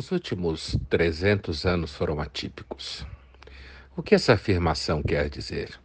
Os últimos 300 anos foram atípicos. O que essa afirmação quer dizer?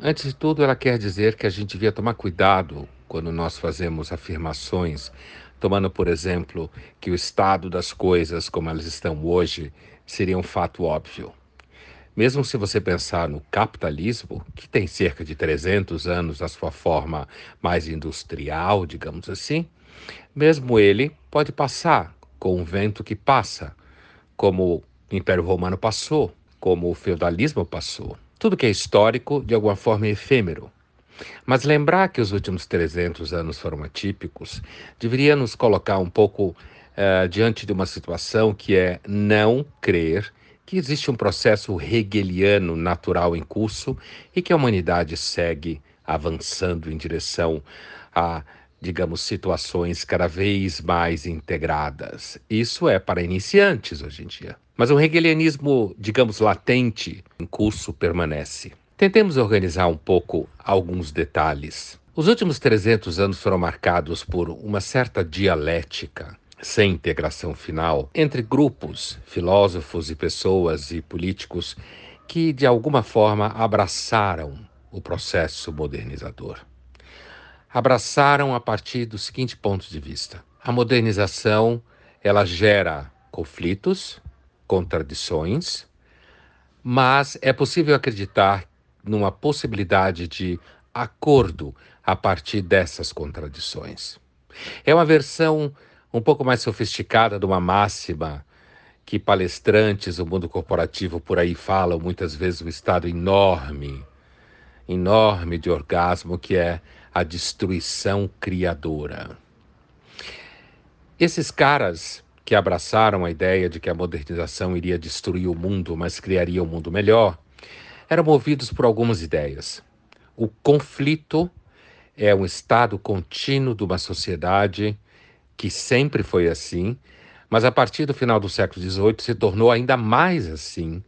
Antes de tudo, ela quer dizer que a gente devia tomar cuidado quando nós fazemos afirmações, tomando, por exemplo, que o estado das coisas como elas estão hoje seria um fato óbvio. Mesmo se você pensar no capitalismo, que tem cerca de 300 anos na sua forma mais industrial, digamos assim, mesmo ele pode passar com um vento que passa, como o Império Romano passou, como o feudalismo passou. Tudo que é histórico, de alguma forma, é efêmero. Mas lembrar que os últimos 300 anos foram atípicos deveria nos colocar um pouco uh, diante de uma situação que é não crer que existe um processo hegeliano natural em curso e que a humanidade segue avançando em direção a, digamos, situações cada vez mais integradas. Isso é para iniciantes hoje em dia. Mas o hegelianismo, digamos, latente em curso permanece. Tentemos organizar um pouco alguns detalhes. Os últimos 300 anos foram marcados por uma certa dialética sem integração final entre grupos, filósofos e pessoas e políticos que de alguma forma abraçaram o processo modernizador. Abraçaram a partir do seguinte ponto de vista: a modernização ela gera conflitos, contradições, mas é possível acreditar numa possibilidade de acordo a partir dessas contradições. É uma versão um pouco mais sofisticada de uma máxima que palestrantes do mundo corporativo por aí falam muitas vezes um estado enorme, enorme de orgasmo que é a destruição criadora. Esses caras que abraçaram a ideia de que a modernização iria destruir o mundo, mas criaria um mundo melhor, eram movidos por algumas ideias. O conflito é um estado contínuo de uma sociedade que sempre foi assim, mas a partir do final do século XVIII se tornou ainda mais assim,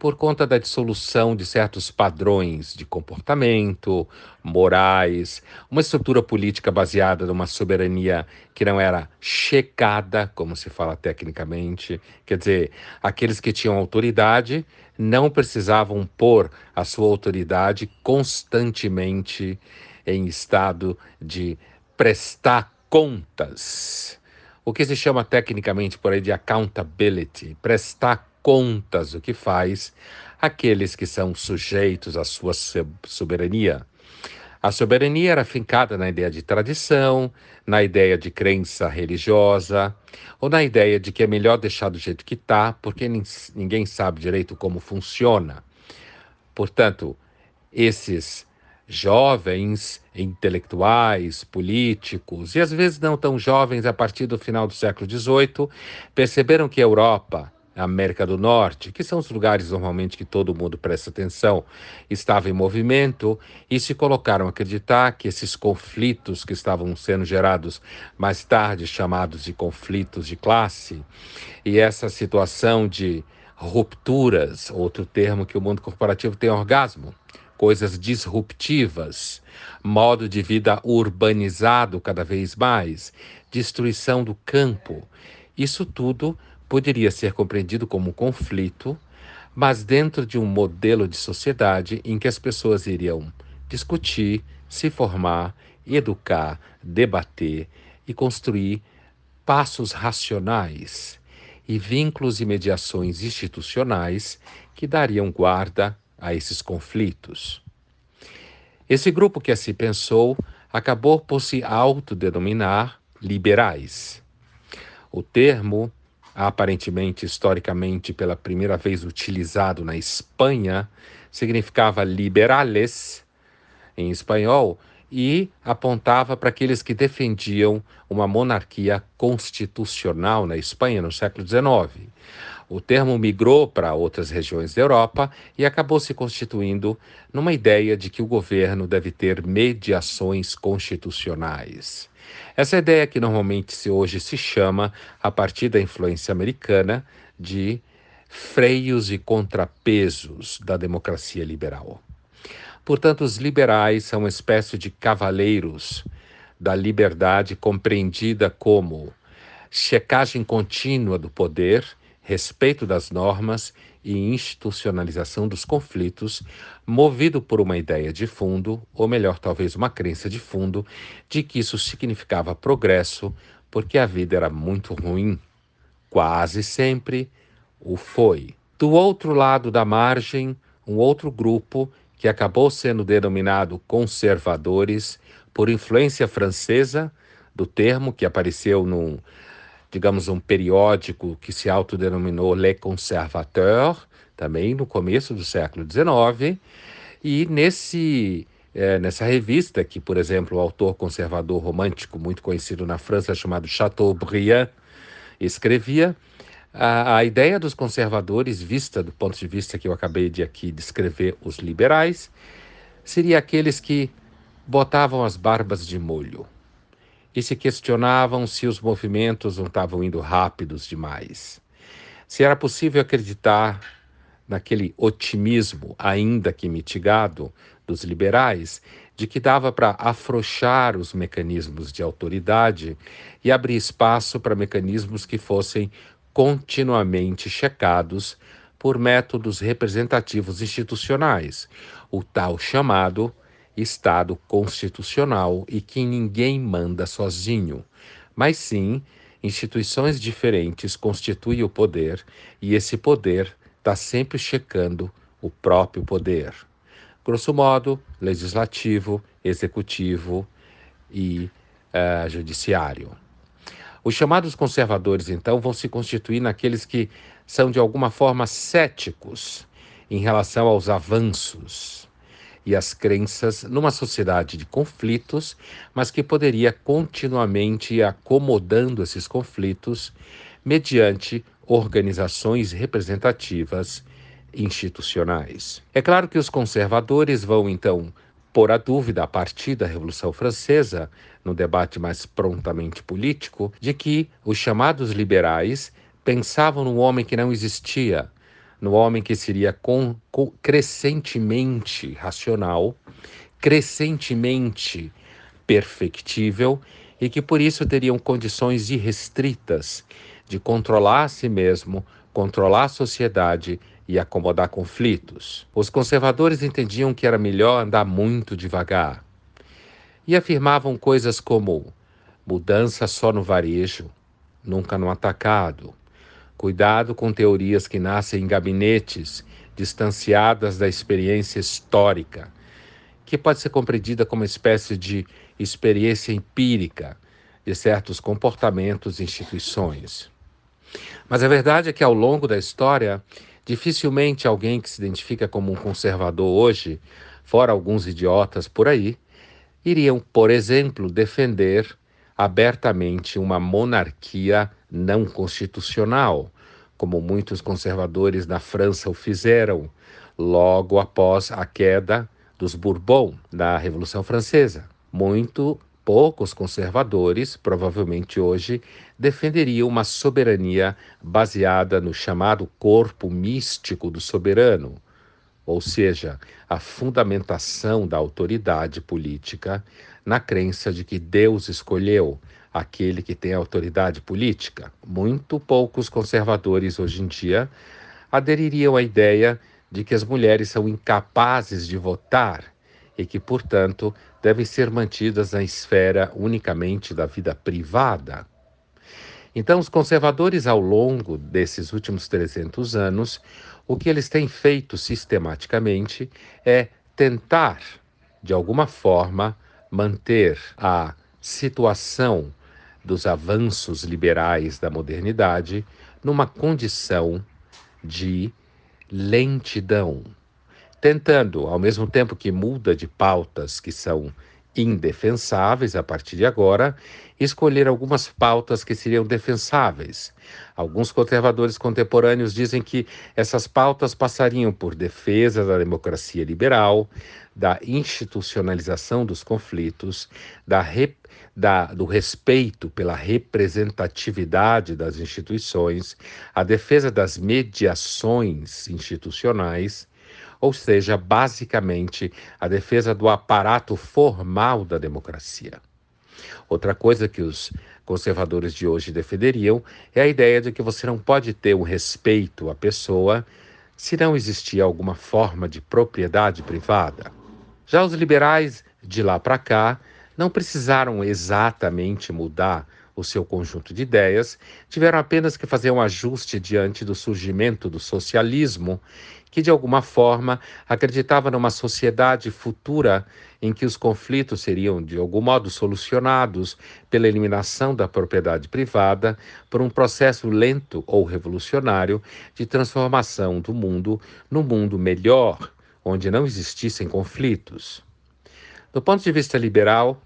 por conta da dissolução de certos padrões de comportamento, morais, uma estrutura política baseada numa soberania que não era checada, como se fala tecnicamente, quer dizer, aqueles que tinham autoridade não precisavam pôr a sua autoridade constantemente em estado de prestar contas. O que se chama tecnicamente por aí de accountability, prestar contas do que faz aqueles que são sujeitos à sua soberania. A soberania era fincada na ideia de tradição, na ideia de crença religiosa, ou na ideia de que é melhor deixar do jeito que está, porque ninguém sabe direito como funciona. Portanto, esses jovens, intelectuais, políticos, e às vezes não tão jovens a partir do final do século XVIII, perceberam que a Europa, a América do Norte, que são os lugares normalmente que todo mundo presta atenção, estava em movimento e se colocaram a acreditar que esses conflitos que estavam sendo gerados mais tarde, chamados de conflitos de classe, e essa situação de rupturas, outro termo que o mundo corporativo tem orgasmo, coisas disruptivas, modo de vida urbanizado cada vez mais, destruição do campo. Isso tudo poderia ser compreendido como um conflito, mas dentro de um modelo de sociedade em que as pessoas iriam discutir, se formar, educar, debater e construir passos racionais e vínculos e mediações institucionais que dariam guarda a esses conflitos. Esse grupo que assim pensou acabou por se autodenominar liberais. O termo, aparentemente historicamente pela primeira vez utilizado na Espanha, significava liberales em espanhol e apontava para aqueles que defendiam uma monarquia constitucional na Espanha no século XIX. O termo migrou para outras regiões da Europa e acabou se constituindo numa ideia de que o governo deve ter mediações constitucionais. Essa ideia que normalmente se hoje se chama, a partir da influência americana, de freios e contrapesos da democracia liberal. Portanto, os liberais são uma espécie de cavaleiros da liberdade compreendida como checagem contínua do poder, respeito das normas e institucionalização dos conflitos, movido por uma ideia de fundo, ou melhor, talvez uma crença de fundo, de que isso significava progresso, porque a vida era muito ruim. Quase sempre o foi. Do outro lado da margem, um outro grupo que acabou sendo denominado conservadores por influência francesa do termo que apareceu num digamos, um periódico que se autodenominou Les Conservateurs, também no começo do século XIX, e nesse, é, nessa revista, que, por exemplo, o autor conservador romântico muito conhecido na França, chamado Chateaubriand, escrevia, a, a ideia dos conservadores, vista do ponto de vista que eu acabei de aqui descrever, os liberais, seria aqueles que botavam as barbas de molho, e se questionavam se os movimentos não estavam indo rápidos demais. Se era possível acreditar naquele otimismo, ainda que mitigado, dos liberais, de que dava para afrouxar os mecanismos de autoridade e abrir espaço para mecanismos que fossem continuamente checados por métodos representativos institucionais, o tal chamado Estado constitucional e que ninguém manda sozinho, mas sim instituições diferentes constituem o poder e esse poder está sempre checando o próprio poder. Grosso modo, legislativo, executivo e uh, judiciário. Os chamados conservadores, então, vão se constituir naqueles que são de alguma forma céticos em relação aos avanços e as crenças numa sociedade de conflitos, mas que poderia continuamente ir acomodando esses conflitos mediante organizações representativas institucionais. É claro que os conservadores vão então pôr a dúvida a partir da Revolução Francesa, no debate mais prontamente político, de que os chamados liberais pensavam num homem que não existia, no homem que seria com, com, crescentemente racional, crescentemente perfectível e que por isso teriam condições irrestritas de controlar a si mesmo, controlar a sociedade e acomodar conflitos. Os conservadores entendiam que era melhor andar muito devagar e afirmavam coisas como mudança só no varejo, nunca no atacado, Cuidado com teorias que nascem em gabinetes distanciadas da experiência histórica, que pode ser compreendida como uma espécie de experiência empírica de certos comportamentos e instituições. Mas a verdade é que ao longo da história, dificilmente alguém que se identifica como um conservador hoje, fora alguns idiotas por aí, iriam, por exemplo, defender abertamente uma monarquia não constitucional, como muitos conservadores na França o fizeram logo após a queda dos Bourbon da Revolução Francesa. Muito poucos conservadores, provavelmente hoje, defenderiam uma soberania baseada no chamado corpo místico do soberano, ou seja, a fundamentação da autoridade política na crença de que Deus escolheu aquele que tem autoridade política. Muito poucos conservadores hoje em dia adeririam à ideia de que as mulheres são incapazes de votar e que, portanto, devem ser mantidas na esfera unicamente da vida privada. Então, os conservadores, ao longo desses últimos 300 anos, o que eles têm feito sistematicamente é tentar, de alguma forma, manter a situação dos avanços liberais da modernidade numa condição de lentidão, tentando, ao mesmo tempo que muda de pautas que são indefensáveis a partir de agora, escolher algumas pautas que seriam defensáveis. Alguns conservadores contemporâneos dizem que essas pautas passariam por defesa da democracia liberal, da institucionalização dos conflitos, da, da, do respeito pela representatividade das instituições, a defesa das mediações institucionais ou seja, basicamente a defesa do aparato formal da democracia. Outra coisa que os conservadores de hoje defenderiam é a ideia de que você não pode ter um respeito à pessoa se não existir alguma forma de propriedade privada. Já os liberais de lá para cá não precisaram exatamente mudar o seu conjunto de ideias, tiveram apenas que fazer um ajuste diante do surgimento do socialismo, que de alguma forma acreditava numa sociedade futura em que os conflitos seriam de algum modo solucionados pela eliminação da propriedade privada por um processo lento ou revolucionário de transformação do mundo num mundo melhor, onde não existissem conflitos. Do ponto de vista liberal,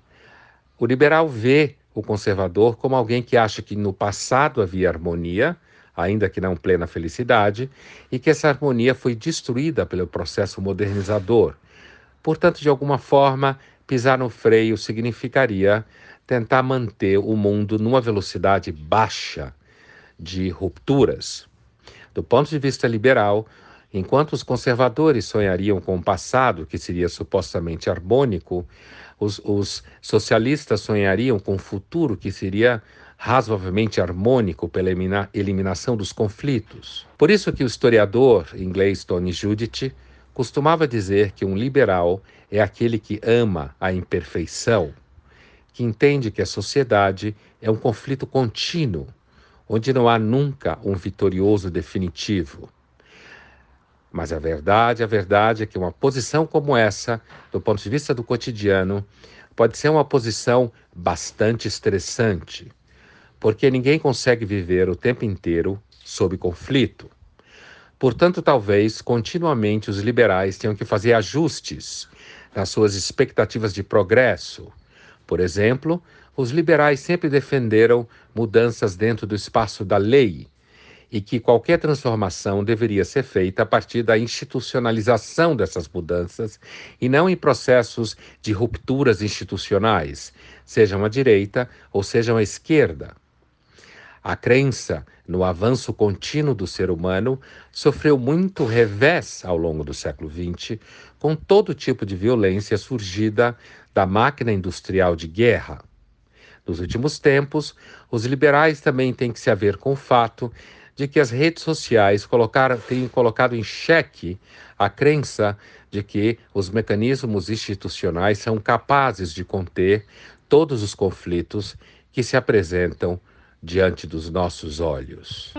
o liberal vê o conservador como alguém que acha que no passado havia harmonia, ainda que não plena felicidade, e que essa harmonia foi destruída pelo processo modernizador. Portanto, de alguma forma, pisar no freio significaria tentar manter o mundo numa velocidade baixa de rupturas. Do ponto de vista liberal, enquanto os conservadores sonhariam com um passado que seria supostamente harmônico, os, os socialistas sonhariam com um futuro que seria razoavelmente harmônico pela elimina, eliminação dos conflitos. Por isso que o historiador inglês Tony Judith costumava dizer que um liberal é aquele que ama a imperfeição, que entende que a sociedade é um conflito contínuo, onde não há nunca um vitorioso definitivo. Mas a verdade, a verdade é que uma posição como essa, do ponto de vista do cotidiano, pode ser uma posição bastante estressante, porque ninguém consegue viver o tempo inteiro sob conflito. Portanto, talvez continuamente os liberais tenham que fazer ajustes nas suas expectativas de progresso. Por exemplo, os liberais sempre defenderam mudanças dentro do espaço da lei e que qualquer transformação deveria ser feita a partir da institucionalização dessas mudanças e não em processos de rupturas institucionais, sejam à direita ou sejam à esquerda. A crença no avanço contínuo do ser humano sofreu muito revés ao longo do século XX, com todo tipo de violência surgida da máquina industrial de guerra. Nos últimos tempos, os liberais também têm que se haver com o fato de que as redes sociais colocaram, têm colocado em xeque a crença de que os mecanismos institucionais são capazes de conter todos os conflitos que se apresentam diante dos nossos olhos.